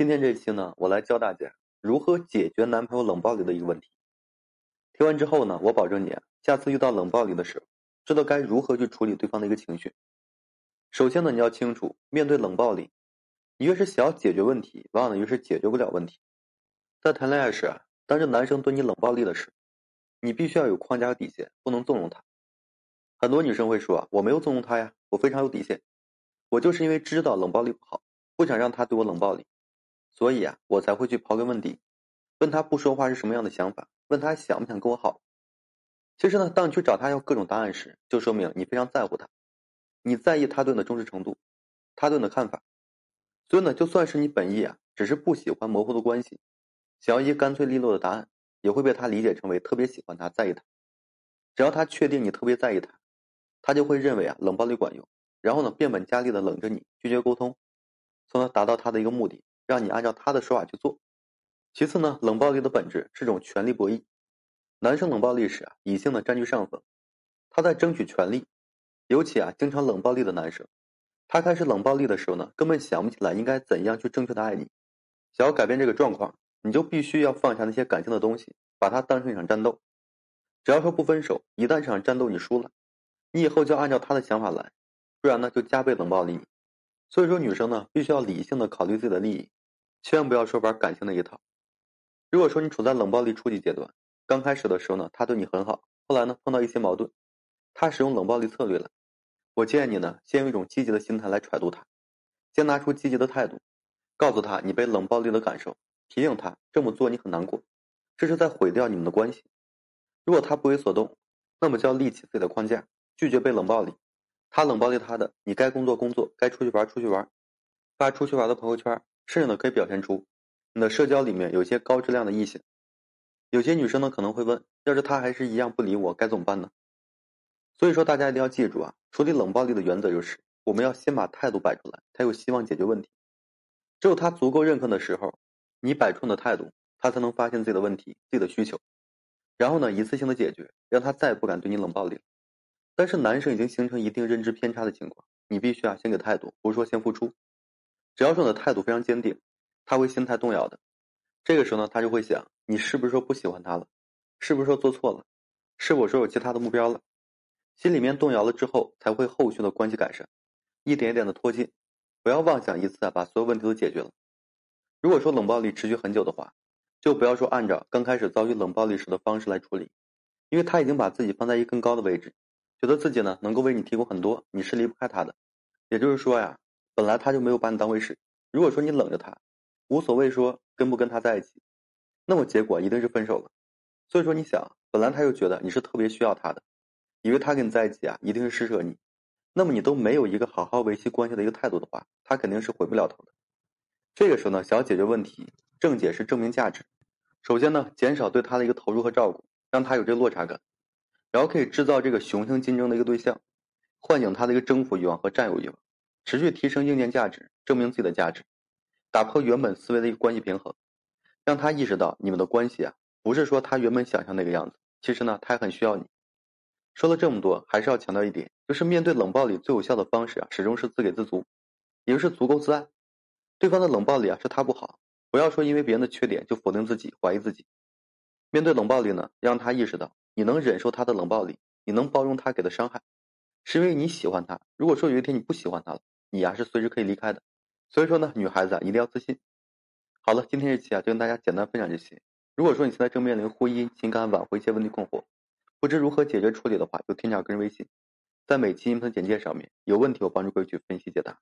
今天这期呢，我来教大家如何解决男朋友冷暴力的一个问题。听完之后呢，我保证你，下次遇到冷暴力的时候，知道该如何去处理对方的一个情绪。首先呢，你要清楚，面对冷暴力，你越是想要解决问题，往往呢越是解决不了问题。在谈恋爱时，当这男生对你冷暴力的时候，你必须要有框架和底线，不能纵容他。很多女生会说，我没有纵容他呀，我非常有底线，我就是因为知道冷暴力不好，不想让他对我冷暴力。所以啊，我才会去刨根问底，问他不说话是什么样的想法，问他想不想跟我好。其实呢，当你去找他要各种答案时，就说明你非常在乎他，你在意他对你的重视程度，他对你的看法。所以呢，就算是你本意啊，只是不喜欢模糊的关系，想要一些干脆利落的答案，也会被他理解成为特别喜欢他，在意他。只要他确定你特别在意他，他就会认为啊冷暴力管用，然后呢变本加厉的冷着你，拒绝沟通，从而达到他的一个目的。让你按照他的说法去做。其次呢，冷暴力的本质是种权力博弈。男生冷暴力时啊，理性的占据上风，他在争取权利。尤其啊，经常冷暴力的男生，他开始冷暴力的时候呢，根本想不起来应该怎样去正确的爱你。想要改变这个状况，你就必须要放下那些感性的东西，把它当成一场战斗。只要说不分手，一旦这场战斗你输了，你以后就按照他的想法来，不然呢，就加倍冷暴力你。所以说，女生呢，必须要理性的考虑自己的利益。千万不要说玩感性那一套。如果说你处在冷暴力初级阶段，刚开始的时候呢，他对你很好，后来呢碰到一些矛盾，他使用冷暴力策略了。我建议你呢，先用一种积极的心态来揣度他，先拿出积极的态度，告诉他你被冷暴力的感受，提醒他这么做你很难过，这是在毁掉你们的关系。如果他不为所动，那么就要立起自己的框架，拒绝被冷暴力。他冷暴力他的，你该工作工作，该出去玩出去玩，发出去玩的朋友圈。甚至呢，可以表现出你的社交里面有些高质量的异性。有些女生呢可能会问：要是他还是一样不理我，该怎么办呢？所以说，大家一定要记住啊，处理冷暴力的原则就是，我们要先把态度摆出来，才有希望解决问题。只有他足够认可的时候，你摆出的态度，他才能发现自己的问题、自己的需求，然后呢，一次性的解决，让他再也不敢对你冷暴力。但是男生已经形成一定认知偏差的情况，你必须啊，先给态度，不是说先付出。只要说你的态度非常坚定，他会心态动摇的。这个时候呢，他就会想：你是不是说不喜欢他了？是不是说做错了？是否说有其他的目标了？心里面动摇了之后，才会后续的关系改善，一点一点的拖近。不要妄想一次啊把所有问题都解决了。如果说冷暴力持续很久的话，就不要说按照刚开始遭遇冷暴力时的方式来处理，因为他已经把自己放在一个更高的位置，觉得自己呢能够为你提供很多，你是离不开他的。也就是说呀。本来他就没有把你当回事，如果说你冷着他，无所谓说跟不跟他在一起，那么结果一定是分手了。所以说你想，本来他又觉得你是特别需要他的，以为他跟你在一起啊一定是施舍你，那么你都没有一个好好维系关系的一个态度的话，他肯定是回不了头的。这个时候呢，想要解决问题，正解是证明价值。首先呢，减少对他的一个投入和照顾，让他有这个落差感，然后可以制造这个雄性竞争的一个对象，唤醒他的一个征服欲望和占有欲望。持续提升硬件价值，证明自己的价值，打破原本思维的一个关系平衡，让他意识到你们的关系啊，不是说他原本想象那个样子。其实呢，他也很需要你。说了这么多，还是要强调一点，就是面对冷暴力最有效的方式啊，始终是自给自足，也就是足够自爱。对方的冷暴力啊，是他不好，不要说因为别人的缺点就否定自己、怀疑自己。面对冷暴力呢，让他意识到你能忍受他的冷暴力，你能包容他给的伤害。是因为你喜欢他。如果说有一天你不喜欢他了，你呀是随时可以离开的。所以说呢，女孩子啊一定要自信。好了，今天这期啊就跟大家简单分享这些。如果说你现在正面临婚姻、情感挽回一些问题困惑，不知如何解决处理的话，就添加个人微信，在每期音频简介上面有问题我帮助各位去分析解答。